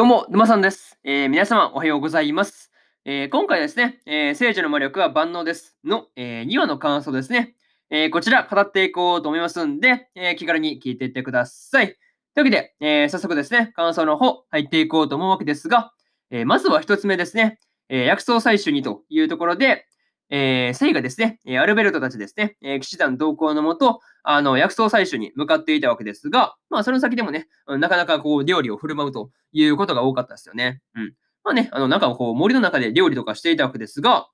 どうも、沼さんです。えー皆様、おはようございます。えー今回ですね、えー聖女の魔力は万能ですの、え2話の感想ですね。えこちら、語っていこうと思いますんで、え気軽に聞いていってください。というわけで、え早速ですね、感想の方、入っていこうと思うわけですが、えまずは1つ目ですね、え薬草採取にというところで、えー、セイがですね、アルベルトたちですね、えー騎士団同行のもと、あの、薬草採取に向かっていたわけですが、まあ、その先でもね、なかなかこう、料理を振る舞うということが多かったですよね。うん。まあね、あの、なんかこう、森の中で料理とかしていたわけですが、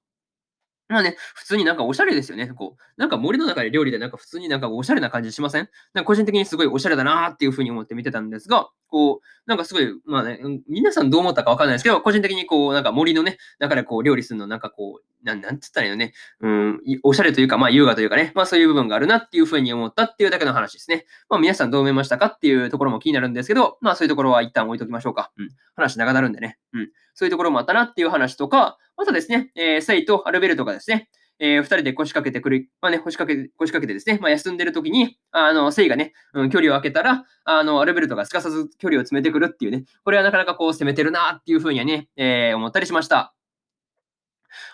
まあね、普通になんかおしゃれですよね。こう、なんか森の中で料理でなんか普通になんかおしゃれな感じしません？なんか個人的にすごいおしゃれだなーっていうふうに思って見てたんですが、こう、なんかすごい、まあね、皆さんどう思ったかわかんないですけど、個人的にこう、なんか森のね、中でこう料理するのなんかこう、なん、なんつったらいいのね、うん、おしゃれというか、まあ優雅というかね、まあそういう部分があるなっていうふうに思ったっていうだけの話ですね。まあ皆さんどう思いましたかっていうところも気になるんですけど、まあそういうところは一旦置いときましょうか。うん。話長なるんでね。うん。そういうところもあったなっていう話とか、またですね、えー、セイとアルベルトがですね、えー、二人で腰掛けてくる、まあね、腰掛け、腰掛けてですね、まあ休んでる時に、あの、セイがね、うん、距離を空けたら、あの、アルベルトがすかさず距離を詰めてくるっていうね、これはなかなかこう攻めてるなっていうふうにはね、えー思ったりしました。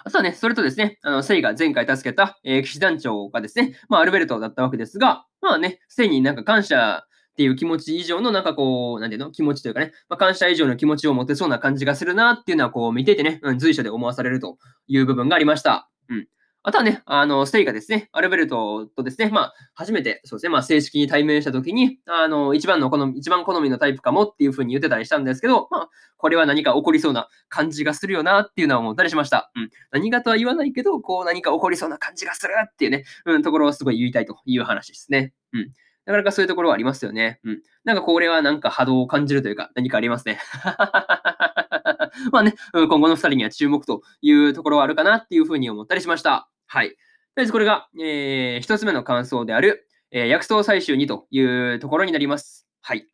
あとはね、それとですね、あの、セイが前回助けた、えー騎士団長がですね、まあ、アルベルトだったわけですが、まあね、セイになんか感謝っていう気持ち以上の、なんかこう、なんていうの、気持ちというかね、まあ、感謝以上の気持ちを持てそうな感じがするなっていうのは、こう、見ていてね、うん、随所で思わされるという部分がありました。うん。あとはね、あの、セイがですね、アルベルトとですね、まあ、初めて、そうですね、まあ、正式に対面したときに、あの、一番の好み、一番好みのタイプかもっていうふうに言ってたりしたんですけど、まあ、これは何か起こりそうな感じがするよなっていうのは思ったりしました。うん。何がとは言わないけど、こう何か起こりそうな感じがするっていうね、うん、ところをすごい言いたいという話ですね。うん。なかなかそういうところはありますよね。うん。なんかこれはなんか波動を感じるというか、何かありますね。まあね、今後の二人には注目というところはあるかなっていうふうに思ったりしました。はい。とりあえずこれが、えー、一つ目の感想である、えー薬草採集にというところになります。はい。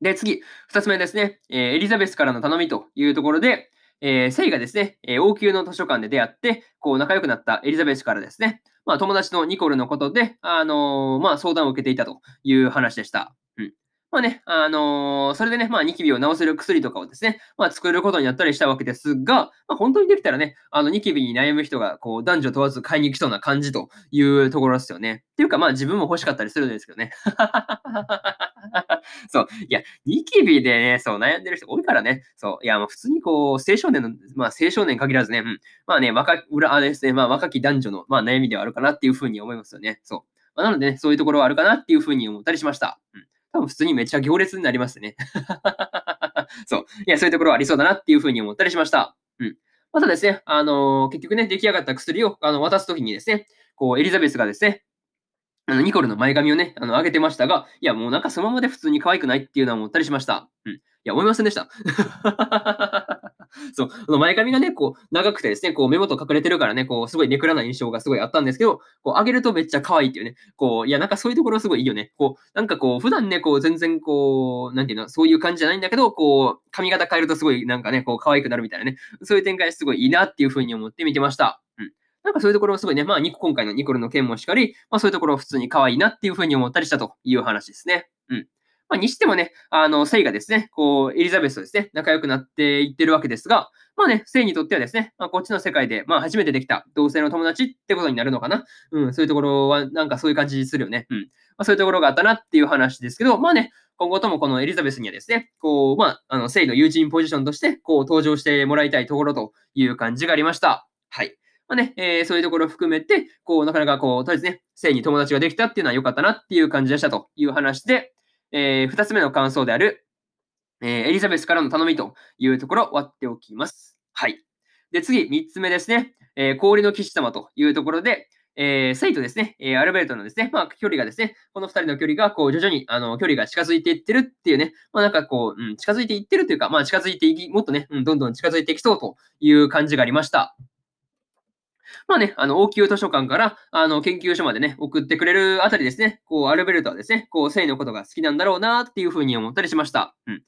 で、次、二つ目ですね、えーエリザベスからの頼みというところで、えーセイがですね、えー王宮の図書館で出会って、こう仲良くなったエリザベスからですね、まあ友達のニコルのことで、あのーまあ相談を受けていたという話でした。まあね、あのーそれでね、まあニキビを治せる薬とかをですね、まあ作ることになったりしたわけですが、まあ本当にできたらね、あのニキビに悩む人がこう男女問わず買いに来そうな感じというところですよね。っていうかまあ自分も欲しかったりするんですけどね。そう。いや、ニキビでね、そう、悩んでる人多いからね。そう。いや、もう普通にこう、青少年の、まあ、青少年限らずね、うん。まあね、若、裏、あれですね、まあ、若き男女の、まあ、悩みではあるかなっていうふうに思いますよね。そう。まあ、なのでね、そういうところはあるかなっていうふうに思ったりしました。うん。多分普通にめっちゃ行列になりますね。そう。いや、そういうところはありそうだなっていうふうに思ったりしました。うん。またですね、あのー結局ね、出来上がった薬をあの渡すときにですね、こう、エリザベスがですね、あの、ニコルの前髪をね、あの、上げてましたが、いや、もうなんかそのままで普通に可愛くないっていうのは思ったりしました。うん。いや、思いませんでした。そう、あの前髪がね、こう、長くてですね、こう、目元隠れてるからね、こう、すごいネクラな印象がすごいあったんですけど、こう、上げるとめっちゃ可愛いっていうね、こう、いや、なんかそういうところすごいいいよね。こう、なんかこう、普段ね、こう、全然こう、なんていうの、そういう感じじゃないんだけど、こう、髪型変えるとすごいなんかね、こう、可愛くなるみたいなね、そういう展開すごいいいなっていうふうに思って見てました。うん。なんかそういうところはすごいね、まあ、今回のニコルの件もしかり、まあそういうところは普通に可愛いなっていうふうに思ったりしたという話ですね。うん。まあ、にしてもね、あの、セイがですね、こう、エリザベスとですね、仲良くなっていってるわけですが、まあね、セイにとってはですね、まあ、こっちの世界で、まあ、初めてできた同性の友達ってことになるのかな。うん、そういうところは、なんかそういう感じするよね。うん。まあ、そういうところがあったなっていう話ですけど、まあね、今後ともこのエリザベスにはですね、こう、まあ、あの、セイの友人ポジションとして、こう、登場してもらいたいところという感じがありました。はい。まあね、えーそういうところを含めて、こう、なかなかこう、とりあえずね、セイに友達ができたっていうのは良かったなっていう感じでしたという話で、えーつ目の感想である、えーエリザベスからの頼みというところを割っておきます。はい。で、次、三つ目ですね、えー氷の騎士様というところで、えーセイとですね、えーアルベルトのですね、まあ、距離がですね、この二人の距離が、こう、徐々に、あの、距離が近づいていってるっていうね、まあ、なんかこう、うん、近づいていってるというか、まあ、近づいていき、もっとね、うん、どんどん近づいていきそうという感じがありました。まあね、あの、王宮図書館から、あの、研究所までね、送ってくれるあたりですね、こう、アルベルトはですね、こう、セイのことが好きなんだろうなっていうふうに思ったりしました。うん。っ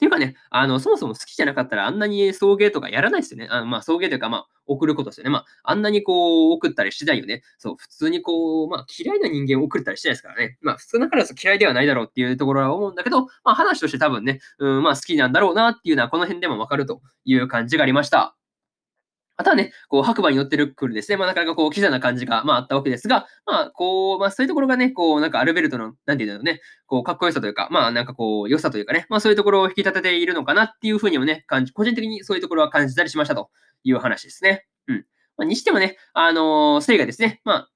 ていうかね、あの、そもそも好きじゃなかったらあんなに送迎とかやらないですよね。あのまあ、送迎というか、まあ、送ることですよね。まあ、あんなにこう、送ったりしないよね。そう、普通にこう、まあ、嫌いな人間を送ったりしないですからね。まあ、普通だから嫌いではないだろうっていうところは思うんだけど、まあ、話として多分ね、うん、まあ、好きなんだろうなっていうのは、この辺でもわかるという感じがありました。あとはね、こう白馬に乗ってるクールですね。まあ、なかなかこう、キザな感じが、まあ、あったわけですが、まあ、こう、まあ、そういうところがね、こう、なんかアルベルトの、なんていうんだろうね、こう、かっこよさというか、まあ、なんかこう、良さというかね、まあ、そういうところを引き立てているのかなっていうふうにもね、感じ、個人的にそういうところは感じたりしましたという話ですね。うん。まあ、にしてもね、あのー、セイがですね、まあ、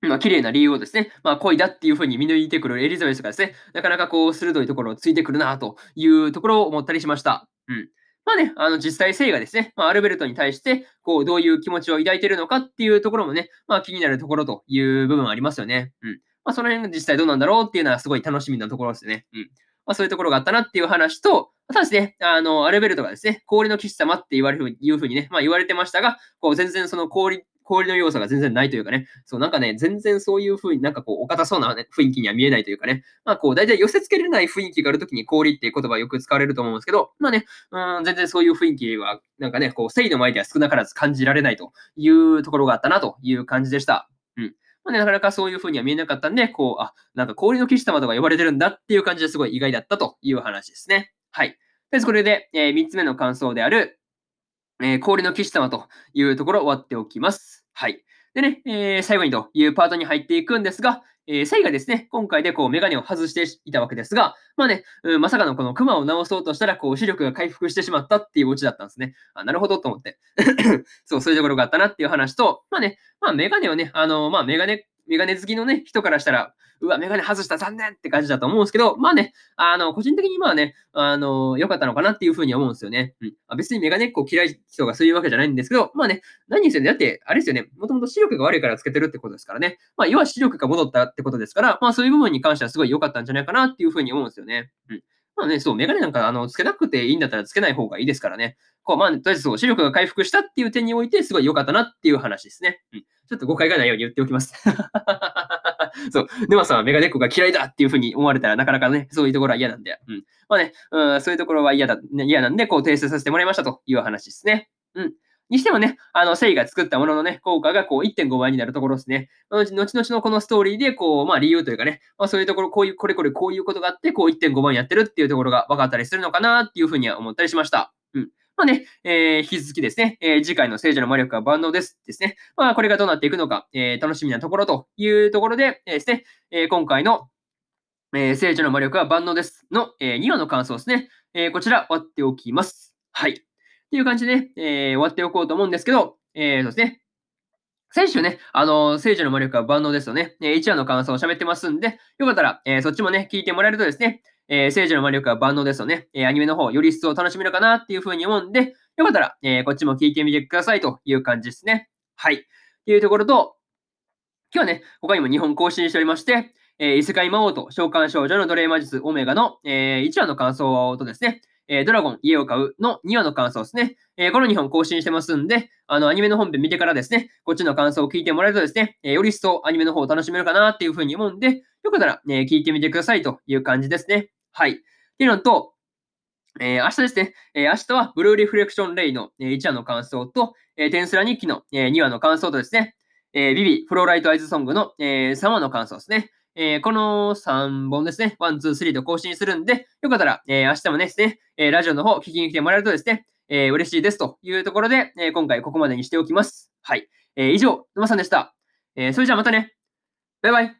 まあ、綺麗な理由をですね、まあ、恋だっていうふうに見抜いてくるエリザベスがですね、なかなかこう、鋭いところをついてくるなというところを思ったりしました。うん。まあね、あの実際、セイがですね、まあ、アルベルトに対して、こう、どういう気持ちを抱いてるのかっていうところもね、まあ気になるところという部分ありますよね。うん。まあその辺が実際どうなんだろうっていうのはすごい楽しみなところですね。うん。まあそういうところがあったなっていう話と、ただですね、あの、アルベルトがですね、氷の騎士様って言われる、いうふうにね、まあ言われてましたが、こう全然その氷氷の要素が全然ないというかね、そう、なんかね、全然そういう風になんかこう、お堅そうな、ね、雰囲気には見えないというかね、まあこう、大体寄せ付けれない雰囲気があるときに氷っていう言葉はよく使われると思うんですけど、まあね、うん、全然そういう雰囲気は、なんかね、こう、誠意の前では少なからず感じられないというところがあったなという感じでした。うん。まあね、なかなかそういう風には見えなかったんで、こう、あ、なんか氷の騎士様とか呼ばれてるんだっていう感じですごい意外だったという話ですね。はい。で、これで、えー、3つ目の感想である、えー、氷の騎士様というところを終わっておきます。はい。でね、えー、最後にというパートに入っていくんですが、えー、サイがですね、今回でこうメガネを外していたわけですが、まあね、うん、まさかのこのクマを直そうとしたら、こう視力が回復してしまったっていうオチだったんですね。あ、なるほどと思って。そう、そういうところがあったなっていう話と、まあね、まあメガネをね、あの、まあメガネメガネ好きのね、人からしたら、うわ、メガネ外した残念って感じだと思うんですけど、まあね、あの、個人的にまあね、あの、良かったのかなっていうふうに思うんですよね。うん。あ別にメガネっ子嫌い人がそういうわけじゃないんですけど、まあね、何にせよね、だって、あれですよね、もともと視力が悪いからつけてるってことですからね。まあ、要は視力が戻ったってことですから、まあそういう部分に関してはすごい良かったんじゃないかなっていうふうに思うんですよね。うん。まあね、そう、メガネなんか、あの、つけなくていいんだったらつけない方がいいですからね。こう、まあ、とりあえずそう、視力が回復したっていう点において、すごい良かったなっていう話ですね。うん。ちょっと誤解がないように言っておきます。そう。沼さんはメガネっ子が嫌いだっていうふうに思われたらなかなかね、そういうところは嫌なんで。うん。まあね、うん、そういうところは嫌だ、嫌なんで、こう訂正させてもらいましたという話ですね。うん。にしてもね、あの、セイが作ったもののね、効果がこう1.5倍になるところですね。後々のこのストーリーで、こう、まあ理由というかね、まあそういうところ、こういう、これこれこういうことがあって、こう1.5倍にやってるっていうところが分かったりするのかなっていうふうには思ったりしました。うん。まあね、えー、引き続きですね、えー、次回の聖女の魔力は万能ですですね。まあこれがどうなっていくのか、えー、楽しみなところというところで、えー、ですね、えー、今回の、えー、聖女の魔力は万能ですの、えー、2話の感想ですね。えー、こちら終わっておきます。はい。っていう感じで、ね、えー、終わっておこうと思うんですけど、えー、そうですね。先週ね、あの、聖女の魔力は万能ですよね。えー、1話の感想を喋ってますんで、よかったら、えー、そっちもね、聞いてもらえるとですね、えー、聖女の魔力は万能ですよね。えー、アニメの方、より一層楽しめるかなっていうふうに思うんで、よかったら、えー、こっちも聞いてみてくださいという感じですね。はい。っていうところと、今日はね、他にも2本更新しておりまして、えー、異世界魔王と召喚少女の奴隷魔術オメガの、えー、1話の感想とですね、えー、ドラゴン家を買うの2話の感想ですね。えー、この2本更新してますんで、あの、アニメの本編見てからですね、こっちの感想を聞いてもらえるとですね、えー、より一層アニメの方を楽しめるかなっていうふうに思うんで、よかったら、ね、聞いてみてくださいという感じですね。はい。っていうのと、えー、明日ですね、えー、明日はブルーリフレクションレイの、えー、1話の感想と、えー、テンスラ日記の、えー、2話の感想とですね、えー、ビビ、フローライトアイズソングの、えー、3話の感想ですね。えー、この3本ですね、1、2、3と更新するんで、よかったら、えー、明日もですね、えー、ラジオの方聞きに来てもらえるとですね、えー、嬉しいですというところで、えー、今回ここまでにしておきます。はい。えー、以上、沼さんでした。えー、それじゃあまたね。バイバイ。